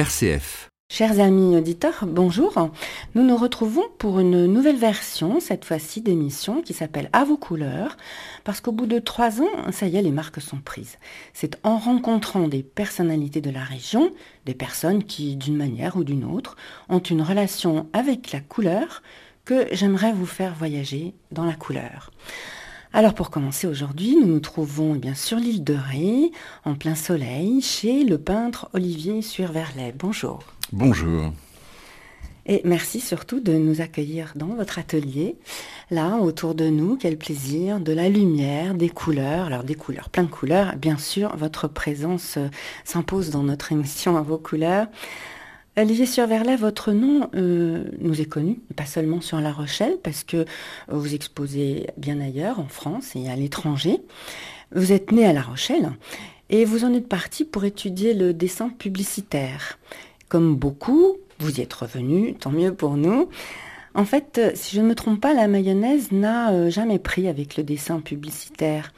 RCF. Chers amis auditeurs, bonjour. Nous nous retrouvons pour une nouvelle version, cette fois-ci d'émission, qui s'appelle À vos couleurs, parce qu'au bout de trois ans, ça y est, les marques sont prises. C'est en rencontrant des personnalités de la région, des personnes qui, d'une manière ou d'une autre, ont une relation avec la couleur, que j'aimerais vous faire voyager dans la couleur. Alors pour commencer aujourd'hui, nous nous trouvons eh bien sur l'île de Ré, en plein soleil, chez le peintre Olivier Surverlet. Bonjour. Bonjour. Et merci surtout de nous accueillir dans votre atelier. Là, autour de nous, quel plaisir, de la lumière, des couleurs. Alors des couleurs, plein de couleurs. Bien sûr, votre présence euh, s'impose dans notre émission à vos couleurs. Olivier Surverlet, votre nom euh, nous est connu, pas seulement sur La Rochelle, parce que vous exposez bien ailleurs, en France et à l'étranger. Vous êtes né à La Rochelle et vous en êtes parti pour étudier le dessin publicitaire. Comme beaucoup, vous y êtes revenu, tant mieux pour nous. En fait, si je ne me trompe pas, la mayonnaise n'a euh, jamais pris avec le dessin publicitaire.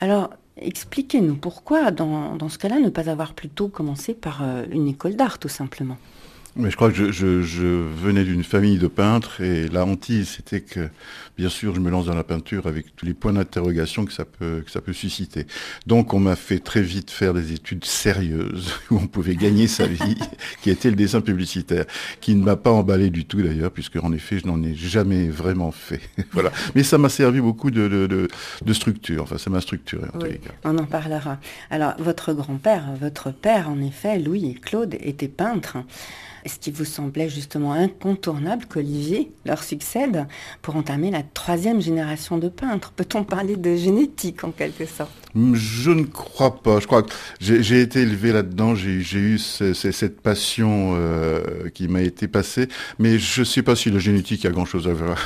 Alors, expliquez-nous pourquoi, dans, ce cas-là, ne pas avoir plutôt commencé par euh, une école d'art, tout simplement? Mais je crois que je, venais d'une famille de peintres et la hantise, c'était que, bien sûr, je me lance dans la peinture avec tous les points d'interrogation que ça peut, que ça peut susciter. Donc, on m'a fait très vite faire des études sérieuses où on pouvait gagner sa vie, qui était le dessin publicitaire, qui ne m'a pas emballé du tout d'ailleurs, puisque en effet, je n'en ai jamais vraiment fait. voilà. Mais ça m'a servi beaucoup de, de, structure. Enfin, ça m'a structuré en tous les cas. On en parlera. Alors, votre grand-père, votre père, en effet, Louis et Claude, étaient peintres. Est-ce qu'il vous semblait justement incontournable qu'Olivier leur succède pour entamer la troisième génération de peintres Peut-on parler de génétique en quelque sorte? Je ne crois pas. Je crois que j'ai été élevé là-dedans, j'ai eu cette passion euh, qui m'a été passée, mais je ne sais pas si la génétique a grand-chose à voir,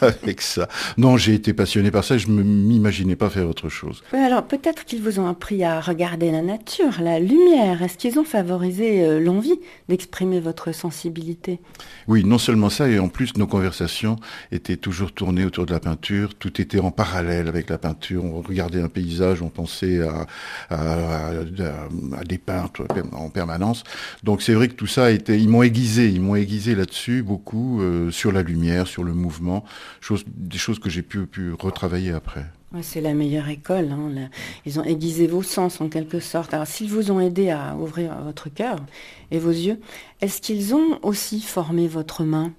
avec ça. Non, j'ai été passionné par ça, je ne m'imaginais pas faire autre chose. alors peut-être qu'ils vous ont appris à regarder la nature, la lumière. Est-ce qu'ils ont favorisé euh, l'envie d'exprimer votre sensibilité. Oui, non seulement ça, et en plus nos conversations étaient toujours tournées autour de la peinture, tout était en parallèle avec la peinture, on regardait un paysage, on pensait à, des peintres en permanence. Donc c'est vrai que tout ça été, ils m'ont aiguisé, ils m'ont aiguisé là-dessus beaucoup, euh, sur la lumière, sur le mouvement, des choses que j'ai pu retravailler après c'est la meilleure école. Hein, ils ont aiguisé vos sens en quelque sorte. Alors s'ils vous ont aidé à ouvrir votre cœur et vos yeux, est-ce qu'ils ont aussi formé votre main?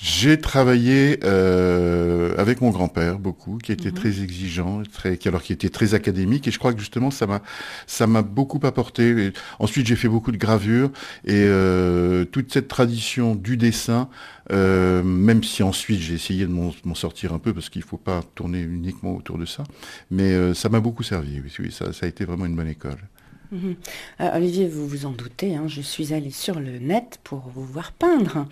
J'ai travaillé euh, avec mon grand-père beaucoup, qui était mhm. très exigeant, très, qui, alors qui était très académique, et je crois que justement ça m'a ça m'a beaucoup apporté. ensuite, j'ai fait beaucoup de gravures et euh, toute cette tradition du dessin, euh, même si ensuite j'ai essayé de m'en sortir un peu parce qu'il faut pas tourner uniquement autour de ça, mais ça m'a beaucoup servi. Oui, oui ça, ça a été vraiment une bonne école. Mhm. Olivier, vous vous en doutez, hein, je suis allée sur le net pour vous voir peindre.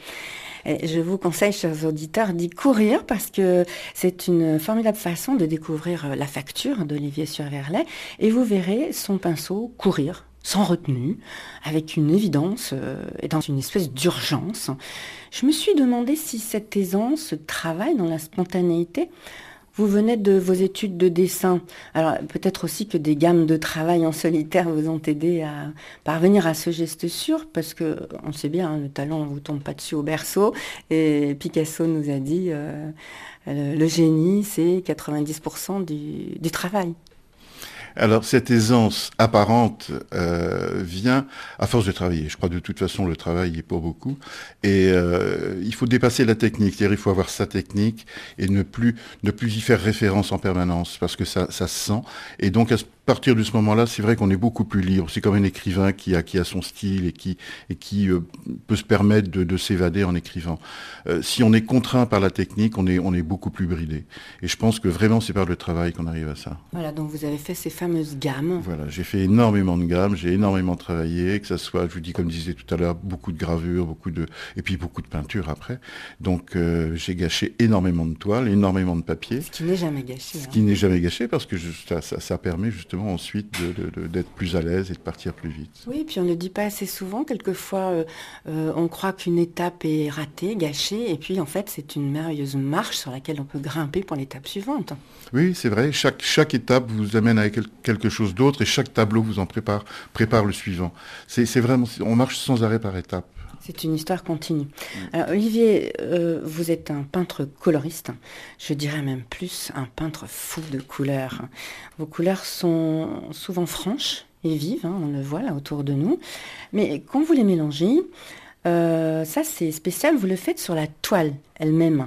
Je vous conseille, chers auditeurs, d'y courir parce que c'est une formidable façon de découvrir euh, la facture d'Olivier Surverlet et vous verrez son pinceau courir sans retenue, avec une évidence euh, et dans une espèce d'urgence. Je me suis demandé si cette aisance, ce travail dans la spontanéité, vous venez de vos études de dessin. Alors peut-être aussi que des gammes de travail en solitaire vous ont aidé à parvenir à ce geste sûr, parce que on sait bien, hein, le talent ne vous tombe pas dessus au berceau. Et Picasso nous a dit, euh, le, génie, c'est 90% du travail. Alors cette aisance apparente euh, vient à force de travailler. Je crois de toute façon le travail est pour beaucoup. Et euh, il faut dépasser la technique, c'est-à-dire il faut avoir sa technique et ne plus, ne plus y faire référence en permanence parce que ça, ça se sent. Et donc à partir de ce moment-là, c'est vrai qu'on est beaucoup plus libre. C'est comme un écrivain qui a, qui a son style et qui, et qui euh, peut se permettre de, de s'évader en écrivant. Euh, si on est contraint par la technique, on est, on est beaucoup plus bridé. Et je pense que vraiment, c'est par le travail qu'on arrive à ça. Voilà, donc vous avez fait ces fameuses gammes. Voilà, j'ai fait énormément de gammes, j'ai énormément travaillé, que ça soit, je vous dis, comme je disais tout à l'heure, beaucoup de gravures, beaucoup de, et puis beaucoup de peinture après. Donc euh, j'ai gâché énormément de toiles, énormément de papier. Ce qui n'est jamais gâché. Ce qui hein. n'est jamais gâché parce que ça, ça, ça permet justement justement ensuite d'être plus à l'aise et de partir plus vite. Oui, puis on ne le dit pas assez souvent. Quelquefois, euh, euh, on croit qu'une étape est ratée, gâchée, et puis en fait, c'est une merveilleuse marche sur laquelle on peut grimper pour l'étape suivante. Oui, c'est vrai. Chaque, chaque étape vous amène à quelque chose d'autre et chaque tableau vous en prépare, prépare le suivant. C'est vraiment, on marche sans arrêt par étape. C'est une histoire continue. Olivier, euh, vous êtes un peintre coloriste, je dirais même plus un peintre fou de couleurs. Vos couleurs sont souvent franches et vives, hein, on le voit là autour de nous, mais quand vous les mélangez, euh, ça c'est spécial, vous le faites sur la toile elle-même.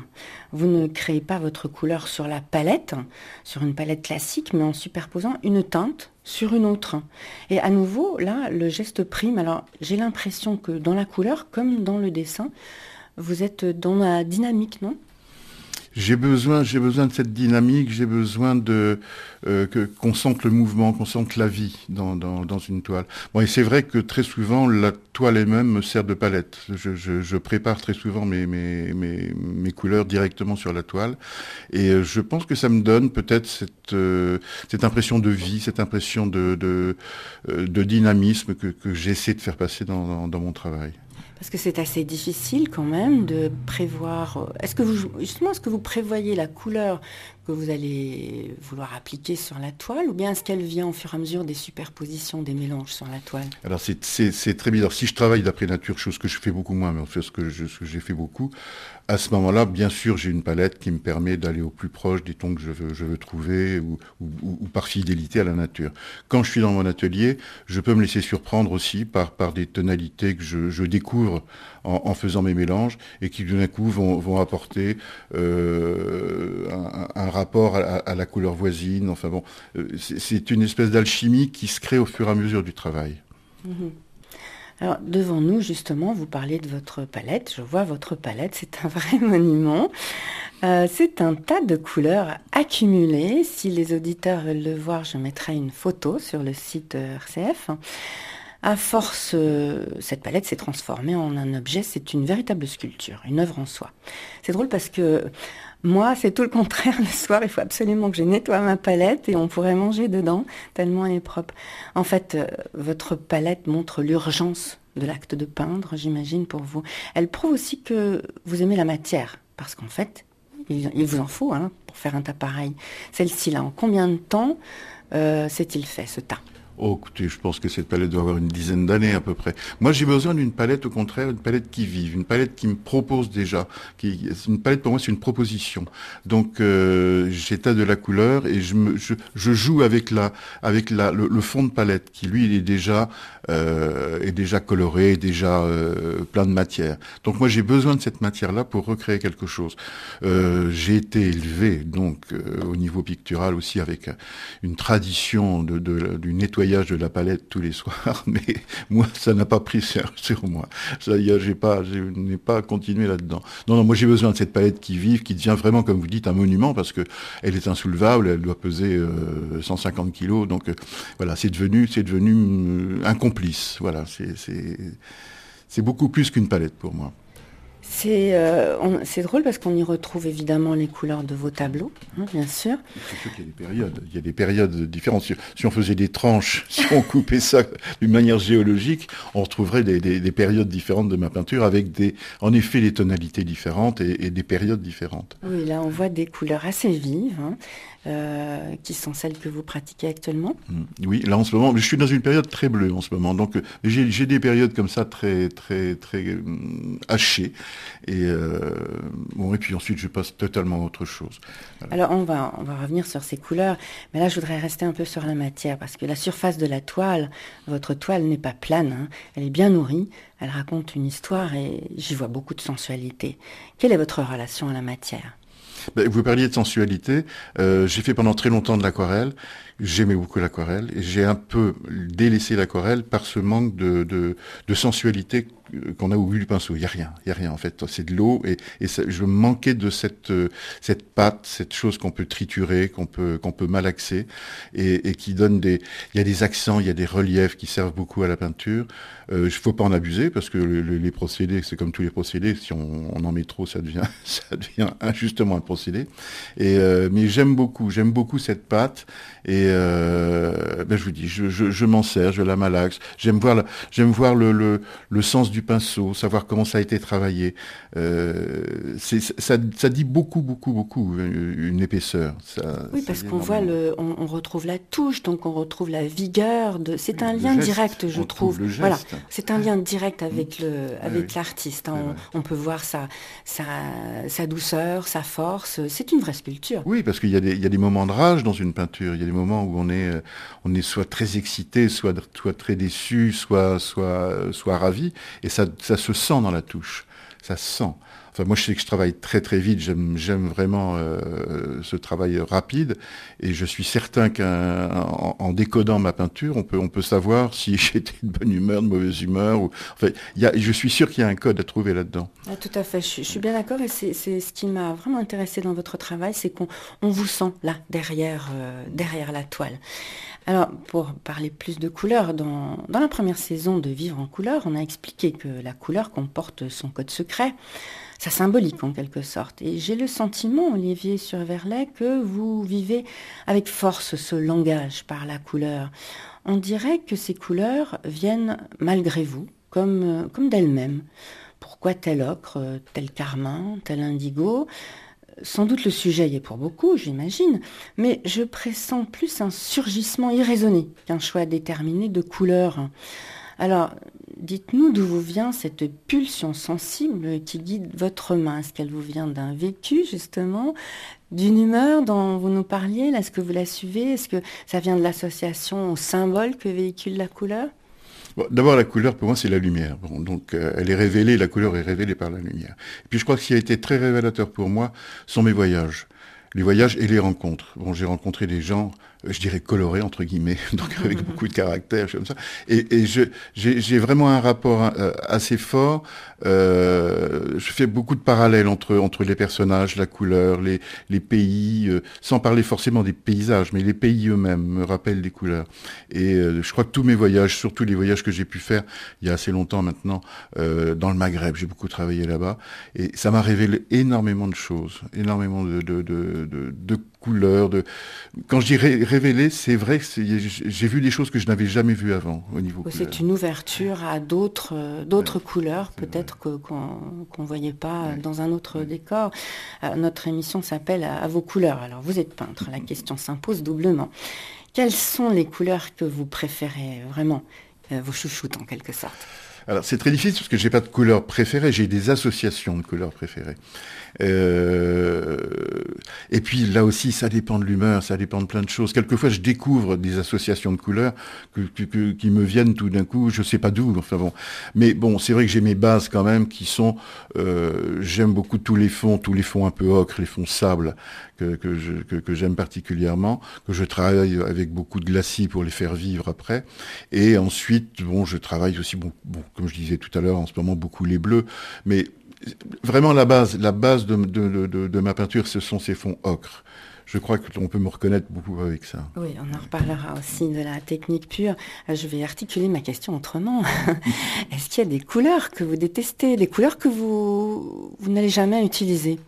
Vous ne créez pas votre couleur sur la palette, sur une palette classique, mais en superposant une teinte sur une autre. Et à nouveau, là, le geste prime. Alors, j'ai l'impression que dans la couleur, comme dans le dessin, vous êtes dans la dynamique, non? J'ai besoin, j'ai besoin de cette dynamique, j'ai besoin de euh, qu'on sente le mouvement, qu'on sente la vie dans, une toile. Bon, et c'est vrai que très souvent la toile elle-même me sert de palette. Je, prépare très souvent mes, mes, mes, couleurs directement sur la toile, et euh, je pense que ça me donne peut-être cette, euh, cette impression de vie, cette impression de, de, dynamisme que, que j'essaie de faire passer dans mon travail. Parce que c'est assez difficile quand même de prévoir. Euh, est-ce que vous justement est-ce que vous prévoyez la couleur que vous allez vouloir appliquer sur la toile, ou bien est-ce qu'elle vient au fur et à mesure des superpositions, des mélanges sur la toile? Alors c'est très bizarre. Si je travaille d'après nature, chose que je fais beaucoup moins, mais en fait ce que j'ai fait beaucoup, à ce moment-là, bien sûr, j'ai une palette qui me permet d'aller au plus proche des tons que je veux, je veux trouver ou, par fidélité à la nature. Quand je suis dans mon atelier, je peux me laisser surprendre aussi par, par des tonalités que je, découvre en, faisant mes mélanges et qui d'un coup vont, apporter euh, un, rapport à, la couleur voisine. Enfin bon, euh, c'est une espèce d'alchimie qui se crée au fur et à mesure du travail. Mm-hmm. Alors devant nous, justement, vous parlez de votre palette. Je vois votre palette, c'est un vrai monument. Euh, c'est un tas de couleurs accumulées. Si les auditeurs veulent le voir, je mettrai une photo sur le site RCF. À force, euh, cette palette s'est transformée en un objet, c'est une véritable sculpture, une œuvre en soi. C'est drôle parce que moi, c'est tout le contraire. Le soir, il faut absolument que je nettoie ma palette et on pourrait manger dedans, tellement elle est propre. En fait, euh, votre palette montre l'urgence de l'acte de peindre, j'imagine, pour vous. Elle prouve aussi que vous aimez la matière, parce qu'en fait, il, vous en faut hein, pour faire un tas pareil. Celle-ci, là, en combien de temps euh, s'est-il fait, ce tas Oh, écoutez, je pense que cette palette doit avoir une dizaine d'années à peu près. Moi, j'ai besoin d'une palette, au contraire, une palette qui vive, une palette qui me propose déjà. Une palette, pour moi, c'est une proposition. Donc, euh, de la couleur et je, joue avec, la, avec la, le, fond de palette qui, lui, est déjà, euh, coloré, déjà euh, plein de matière. Donc, moi, j'ai besoin de cette matière-là pour recréer quelque chose. Euh, j'ai été élevé, donc, au niveau pictural aussi, avec une tradition du nettoyage de la palette tous les soirs, mais moi, ça n'a pas pris sur, moi. Ça y j'ai pas, je n'ai pas continué là-dedans. Non, non, moi j'ai besoin de cette palette qui vive, qui devient vraiment, comme vous dites, un monument, parce que elle est insoulevable, elle doit peser 150 euh, kilos, donc euh, voilà, c'est devenu, c'est devenu euh, un complice. Voilà, c'est beaucoup plus qu'une palette pour moi. Euh, c'est drôle parce qu'on y retrouve évidemment les couleurs de vos tableaux, hein, bien sûr. Il y a des périodes, il y a des périodes différentes. Si, on faisait des tranches, si on coupait ça d'une manière géologique, on retrouverait des, périodes différentes de ma peinture avec des, en effet des tonalités différentes et, des périodes différentes. Oui, là on voit des couleurs assez vives. Hein. Euh, qui sont celles que vous pratiquez actuellement mm. Oui, là en ce moment, je suis dans une période très bleue en ce moment, donc euh, j'ai des périodes comme ça très très très mm, hachées, et euh, bon et puis ensuite je passe totalement à autre chose. Alors on va on va revenir sur ces couleurs, mais là je voudrais rester un peu sur la matière parce que la surface de la toile, votre toile n'est pas plane, hein. elle est bien nourrie, elle raconte une histoire et j'y vois beaucoup de sensualité. Quelle est votre relation à la matière? Ben, vous parliez de sensualité. Euh, j'ai fait pendant très longtemps de l'aquarelle. J'aimais beaucoup l'aquarelle et j'ai un peu délaissé l'aquarelle par ce manque de, de, sensualité qu'on a au bout du pinceau. Il n'y a rien, il y a rien en fait. C'est de l'eau et, je manquais de cette euh, cette pâte, cette chose qu'on peut triturer, qu'on peut peut malaxer et, qui donne des. Il y a des accents, il y a des reliefs qui servent beaucoup à la peinture. Euh, il ne faut pas en abuser parce que les procédés, c'est comme tous les procédés. Si on, en met trop, ça devient ça devient injustement un procédé. Euh, mais j'aime beaucoup, j'aime beaucoup cette pâte et euh, ben je vous dis, je, m'en sers, je la malaxe. J'aime voir, j'aime voir le, le, sens du pinceau, savoir comment ça a été travaillé. Euh, ça, ça, dit beaucoup, beaucoup, beaucoup une épaisseur. oui, parce qu'on voit le, on, retrouve la touche, donc on retrouve la vigueur. De, c'est un lien direct, je trouve. Voilà, c'est un lien direct avec le, avec l'artiste. Hein. On, peut voir sa, sa, sa douceur, sa force. C'est une vraie sculpture. Oui, parce qu'il y a des, il y a des moments de rage dans une peinture. Il y a des moments où on est, euh, on est soit très excité, soit, très déçu, soit, soit, soit ravi, et ça, ça se sent dans la touche. Ça se sent moi, je sais que je travaille très très vite. J'aime vraiment euh, ce travail rapide, et je suis certain qu'en en décodant ma peinture, on peut on peut savoir si j'étais de bonne humeur, de mauvaise humeur. Y a, je suis sûr qu'il y a un code à trouver là-dedans. Ah, tout à fait. Je, suis bien d'accord, et c'est ce qui m'a vraiment intéressé dans votre travail, c'est qu'on on vous sent là derrière euh, derrière la toile. Alors, pour parler plus de couleurs, dans, dans, la première saison de Vivre en couleur, on a expliqué que la couleur comporte son code secret ça symbolique en quelque sorte. Et j'ai le sentiment, Olivier Surverlet, que vous vivez avec force ce langage par la couleur. On dirait que ces couleurs viennent malgré vous, comme, comme d'elles-mêmes. Pourquoi tel ocre, tel carmin, tel indigo? Sans doute le sujet y est pour beaucoup, j'imagine, mais je pressens plus un surgissement irraisonné qu'un choix déterminé de couleurs. Alors, dites-nous d'où vous vient cette pulsion sensible qui guide votre main. Est-ce qu'elle vous vient d'un vécu, justement, d'une humeur dont vous nous parliez? Est-ce que vous la suivez? Est-ce que ça vient de l'association au symbole que véhicule la couleur? D'abord, la couleur, pour moi, c'est la lumière. donc, euh, elle est révélée, la couleur est révélée par la lumière. Et puis, je crois que ce qui a été très révélateur pour moi sont mes voyages les voyages et les rencontres. Bon, j'ai rencontré des gens, je dirais colorés entre guillemets, donc avec beaucoup de caractère, comme ça. Et, et j'ai vraiment un rapport euh, assez fort. Euh, je fais beaucoup de parallèles entre entre les personnages, la couleur, les les pays, euh, sans parler forcément des paysages, mais les pays eux-mêmes me rappellent des couleurs. Et je crois que tous mes voyages, surtout les voyages que j'ai pu faire il y a assez longtemps maintenant, dans le Maghreb, j'ai beaucoup travaillé là-bas, et ça m'a révélé énormément de choses, énormément de, de, de de, couleurs. De... Quand je dis révéler, c'est vrai que j'ai vu des choses que je n'avais jamais vues avant au niveau. C'est une ouverture à d'autres euh, d'autres couleurs, peut-être qu'on ne voyait pas dans un autre décor. Euh, notre émission s'appelle à, vos couleurs. Alors vous êtes peintre, la question s'impose doublement. Quelles sont les couleurs que vous préférez vraiment, euh, vos chouchoutes en quelque sorte? Alors c'est très difficile parce que j'ai pas de couleur préférée, j'ai des associations de couleurs préférées. Euh, et puis là aussi, ça dépend de l'humeur, ça dépend de plein de choses. Quelquefois, je découvre des associations de couleurs qui me viennent tout d'un coup, je sais pas d'où. Enfin bon, mais bon, c'est vrai que j'ai mes bases quand même qui sont. Euh, j'aime beaucoup tous les fonds, tous les fonds un peu ocre, les fonds sable que, j'aime particulièrement, que je travaille avec beaucoup de glacis pour les faire vivre après. Et ensuite, bon, je travaille aussi bon comme je disais tout à l'heure, en ce moment beaucoup les bleus, mais vraiment la base, la base de, de, ma peinture, ce sont ces fonds ocre. Je crois qu'on peut me reconnaître beaucoup avec ça. Oui, on en reparlera aussi de la technique pure. Je vais articuler ma question autrement. Est-ce qu'il y a des couleurs que vous détestez, des couleurs que vous, vous n'allez jamais utiliser?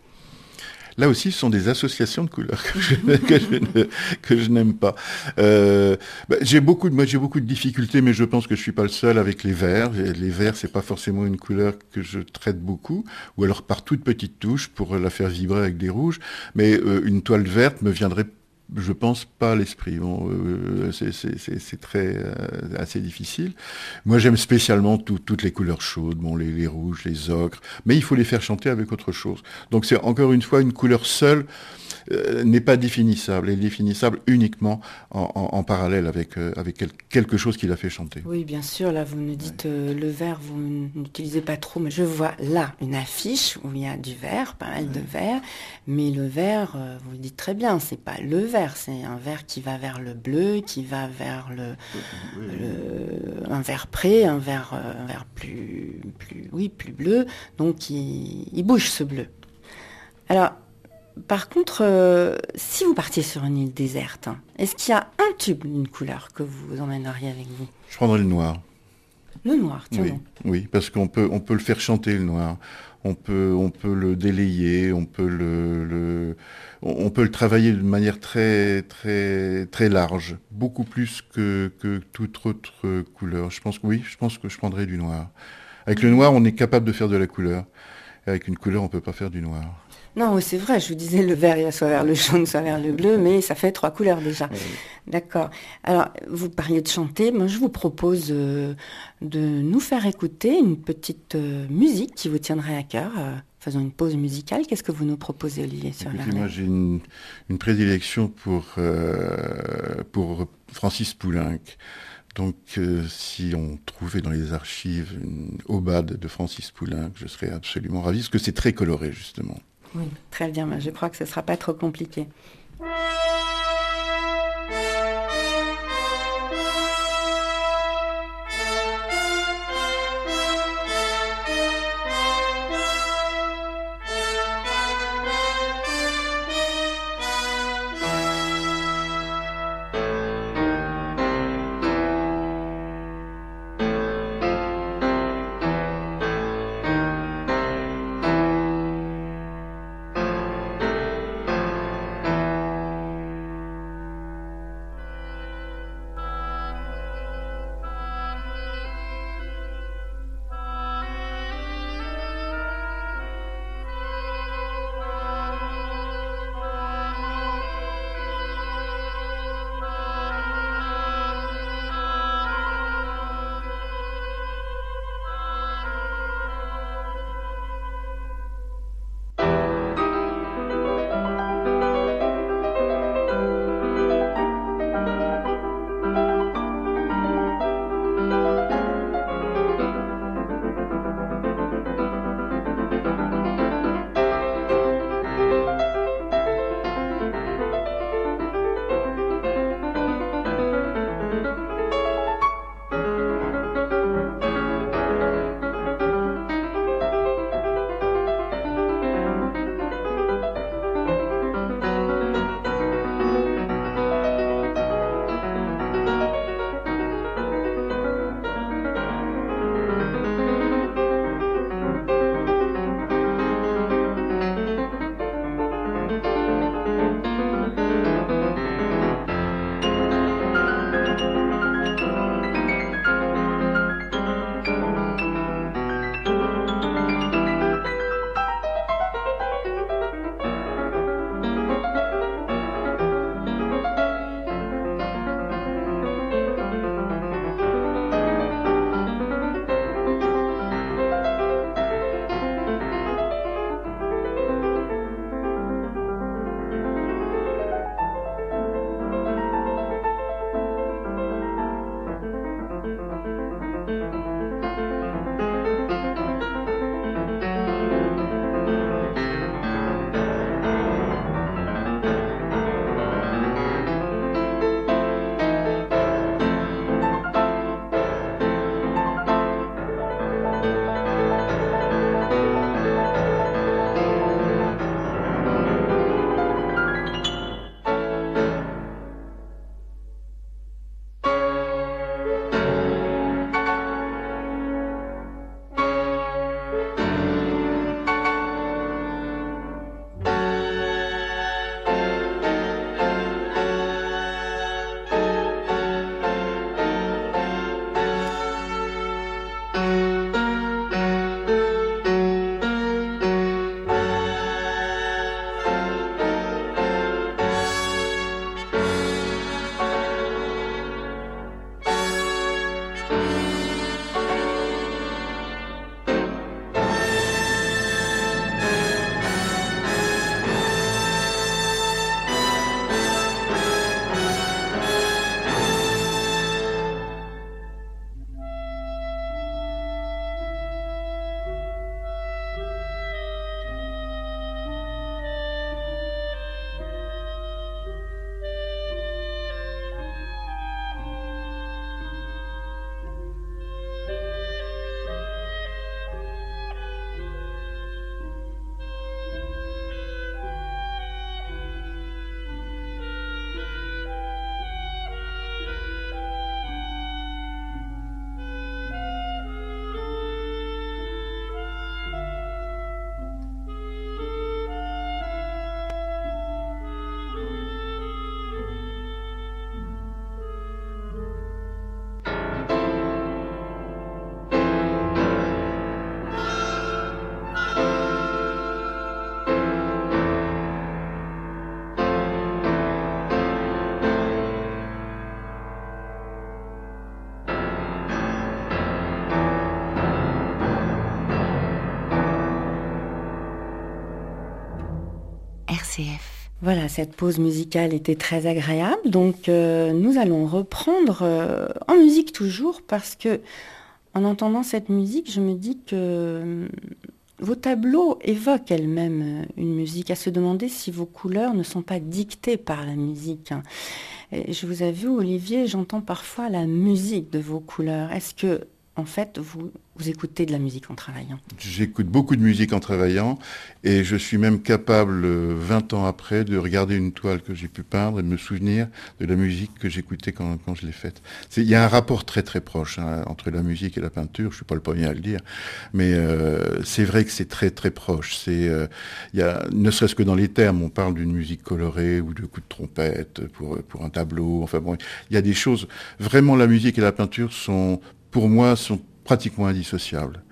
Là aussi, ce sont des associations de couleurs que je, n'aime pas. Euh, bah, j'ai beaucoup de, moi, j'ai beaucoup de difficultés, mais je pense que je suis pas le seul avec les verts. Les verts, c'est pas forcément une couleur que je traite beaucoup, ou alors par toute petite touche pour la faire vibrer avec des rouges. Mais euh, une toile verte me viendrait je pense pas à l'esprit. Bon, euh, c'est très euh, assez difficile. Moi, j'aime spécialement toutes les couleurs chaudes, bon, les, les, rouges, les ocres, mais il faut les faire chanter avec autre chose. Donc, c'est encore une fois une couleur seule. Euh, n'est pas définissable, est définissable uniquement en, parallèle avec, euh, avec quelque chose qui l'a fait chanter. Oui, bien sûr, là vous me dites euh, le verre, vous n'utilisez pas trop, mais je vois là une affiche où il y a du vert, pas mal de vert, mais le vert, vous le dites très bien, c'est pas le vert, c'est un vert qui va vers le bleu, qui va vers le, un vert près, un vert, un vert plus, plus, oui, plus bleu, donc il, il bouge ce bleu. Alors, par contre, euh, si vous partiez sur une île déserte, hein, est-ce qu'il y a un tube d'une couleur que vous emmèneriez avec vous? Je prendrais le noir. Le noir, tiens. Oui, oui parce qu'on peut, on peut le faire chanter, le noir. On peut, le délayer, on peut le, on peut le travailler de manière très, très, très large, beaucoup plus que, que toute autre couleur. Je pense que oui, je pense que je prendrais du noir. Avec le noir, on est capable de faire de la couleur. Avec une couleur, on ne peut pas faire du noir. Non, c'est vrai, je vous disais le vert, il va soit vers le jaune, soit vers le bleu, mais ça fait trois couleurs déjà. D'accord. Alors, vous parliez de chanter, moi je vous propose euh, de nous faire écouter une petite euh, musique qui vous tiendrait à cœur. Euh, faisons une pause musicale. Qu'est-ce que vous nous proposez, Olivier sur Moi, j'ai une, prédilection pour, pour Francis Poulenc. Donc, si on trouvait dans les archives une aubade de Francis Poulenc, je serais absolument ravi, parce que c'est très coloré, justement. Oui, très bien. Je crois que ce ne sera pas trop compliqué. Voilà, cette pause musicale était très agréable, donc euh, nous allons reprendre euh, en musique toujours parce que en entendant cette musique, je me dis que euh, vos tableaux évoquent elles-mêmes une musique, à se demander si vos couleurs ne sont pas dictées par la musique. je vous avoue, Olivier, j'entends parfois la musique de vos couleurs. Est-ce que en fait, vous, écoutez de la musique en travaillant J'écoute beaucoup de musique en travaillant et je suis même capable, 20 ans après, de regarder une toile que j'ai pu peindre et de me souvenir de la musique que j'écoutais quand, je l'ai faite. Il y a un rapport très très proche hein, entre la musique et la peinture, je suis pas le premier à le dire, mais euh, c'est vrai que c'est très très proche. Euh, ne serait-ce que dans les termes, on parle d'une musique colorée ou de coups de trompette pour, pour un tableau, enfin bon, il y a des choses, vraiment la musique et la peinture sont pour moi, sont pratiquement indissociables.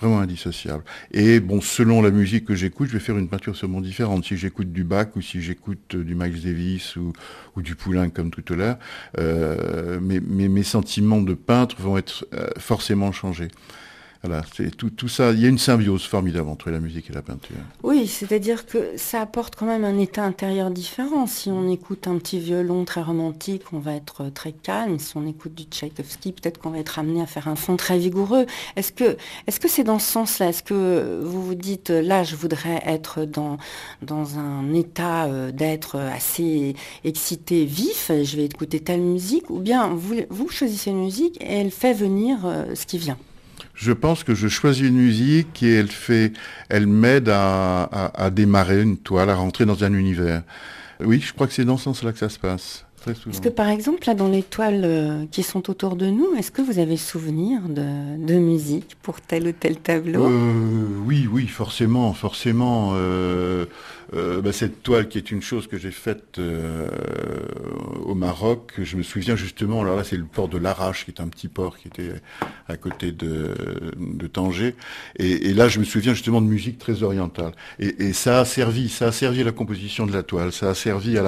Vraiment indissociables. Et bon, selon la musique que j'écoute, je vais faire une peinture sûrement différente. Si j'écoute du Bach ou si j'écoute du Miles Davis ou, du Poulain comme tout à l'heure, euh, mes, sentiments de peintre vont être euh, forcément changés. Voilà, c'est tout, ça. Il y a une symbiose formidable entre la musique et la peinture. Oui, c'est-à-dire que ça apporte quand même un état intérieur différent. Si on écoute un petit violon très romantique, on va être très calme. Si on écoute du Tchaïkovski, peut-être qu'on va être amené à faire un fond très vigoureux. Est-ce que, est-ce c'est dans ce sens-là? Est-ce que vous vous dites, là, je voudrais être dans, dans un état euh, d'être assez excité, vif, je vais écouter telle musique, ou bien vous, vous choisissez une musique et elle fait venir euh, ce qui vient? Je pense que je choisis une musique et elle fait, elle m'aide à, démarrer une toile, à rentrer dans un univers. Oui, je crois que c'est dans ce sens-là que ça se passe. Est-ce que par exemple, là, dans les toiles euh, qui sont autour de nous, est-ce que vous avez souvenir de, musique pour tel ou tel tableau? Euh, Oui, oui, forcément, forcément. Euh, euh, bah, cette toile qui est une chose que j'ai faite euh, au Maroc, je me souviens justement, alors là c'est le port de l'Arrache, qui est un petit port qui était à côté de, de Tanger, et, là je me souviens justement de musique très orientale. Et, ça a servi, ça a servi à la composition de la toile, ça a servi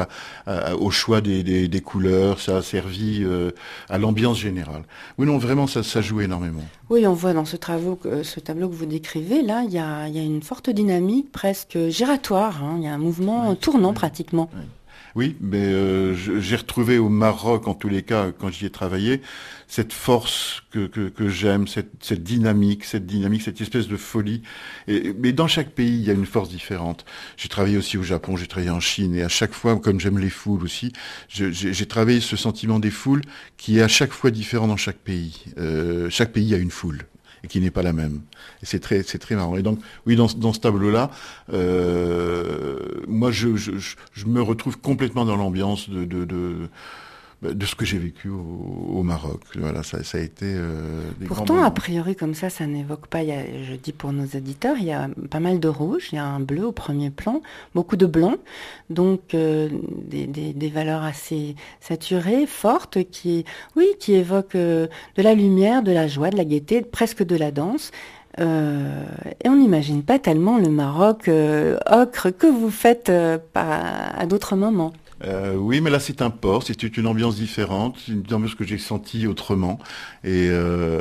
au choix des, couleurs, ça a servi euh, à l'ambiance générale. Oui, non, vraiment ça, joue énormément. Oui, on voit dans ce, ce tableau que vous décrivez, là, il y a, y a une forte dynamique presque giratoire. Hein. Hein. Il y a un mouvement tournant pratiquement. Oui, mais euh, j'ai retrouvé au Maroc, en tous les cas, quand j'y ai travaillé, cette force que, que, j'aime, cette, cette, dynamique, cette dynamique, cette espèce de folie. Et, mais dans chaque pays, il y a une force différente. J'ai travaillé aussi au Japon, j'ai travaillé en Chine, et à chaque fois, comme j'aime les foules aussi, j'ai travaillé ce sentiment des foules qui est à chaque fois différent dans chaque pays. Euh, chaque pays a une foule et qui n'est pas la même. Et c'est très, c'est très marrant. Et donc, oui, dans, dans ce tableau-là, euh, moi, je, je, je, me retrouve complètement dans l'ambiance de, de, de de ce que j'ai vécu au, Maroc. Voilà, ça, ça a été. Euh, Pourtant, a priori, comme ça, ça n'évoque pas. je dis pour nos auditeurs, il y a pas mal de rouge, il y a un bleu au premier plan, beaucoup de blanc, donc euh, des, des, des, valeurs assez saturées, fortes, qui, oui, qui évoquent euh, de la lumière, de la joie, de la gaieté, presque de la danse. Euh, et on n'imagine pas tellement le Maroc ocre que vous faites à d'autres moments. Euh, oui, mais là c'est un port, c'est une ambiance différente, une ambiance que j'ai sentie autrement. Et euh,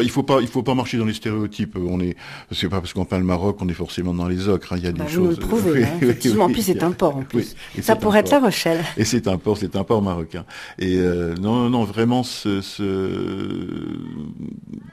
il faut pas, il faut pas marcher dans les stéréotypes. On est, c'est pas parce qu'on peint le Maroc, on est forcément dans les ocres. Hein. Il y a des bah, choses. Vous le prouvez, hein, effectivement. en plus, c'est un port en plus. Ça pourrait être La Rochelle. Et c'est un port, c'est un port marocain. Et euh, non, non, vraiment, ce, ce...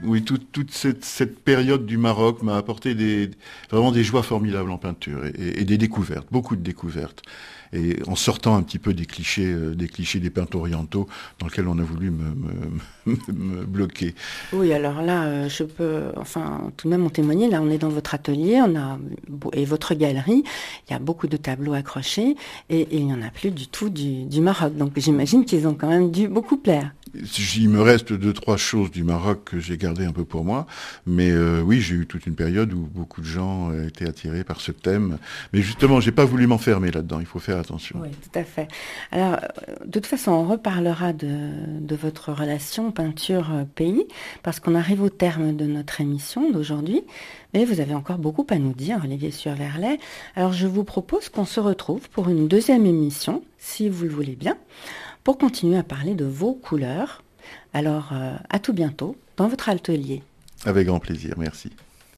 oui, toute, toute cette, cette, période du Maroc m'a apporté des, vraiment des joies formidables en peinture et, et des découvertes, beaucoup de découvertes et en sortant un petit peu des clichés, euh, des clichés des peintres orientaux dans lesquels on a voulu me, bloquer. Oui, alors là, euh, je peux, enfin, tout de même en témoigner. Là, on est dans votre atelier, on a et votre galerie. Il y a beaucoup de tableaux accrochés et, il n'y en a plus du tout du, du Maroc. Donc, j'imagine qu'ils ont quand même dû beaucoup plaire. Il me reste deux, trois choses du Maroc que j'ai gardées un peu pour moi. Mais euh, oui, j'ai eu toute une période où beaucoup de gens étaient attirés par ce thème. Mais justement, j'ai pas voulu m'enfermer là-dedans. Il faut faire attention. Oui, tout à fait. Alors, de toute façon, on reparlera de, votre relation peinture-pays, parce qu'on arrive au terme de notre émission d'aujourd'hui. Mais vous avez encore beaucoup à nous dire, Olivier Surverlet. Alors, je vous propose qu'on se retrouve pour une deuxième émission, si vous le voulez bien pour continuer à parler de vos couleurs. Alors, euh, à tout bientôt dans votre atelier. Avec grand plaisir, merci.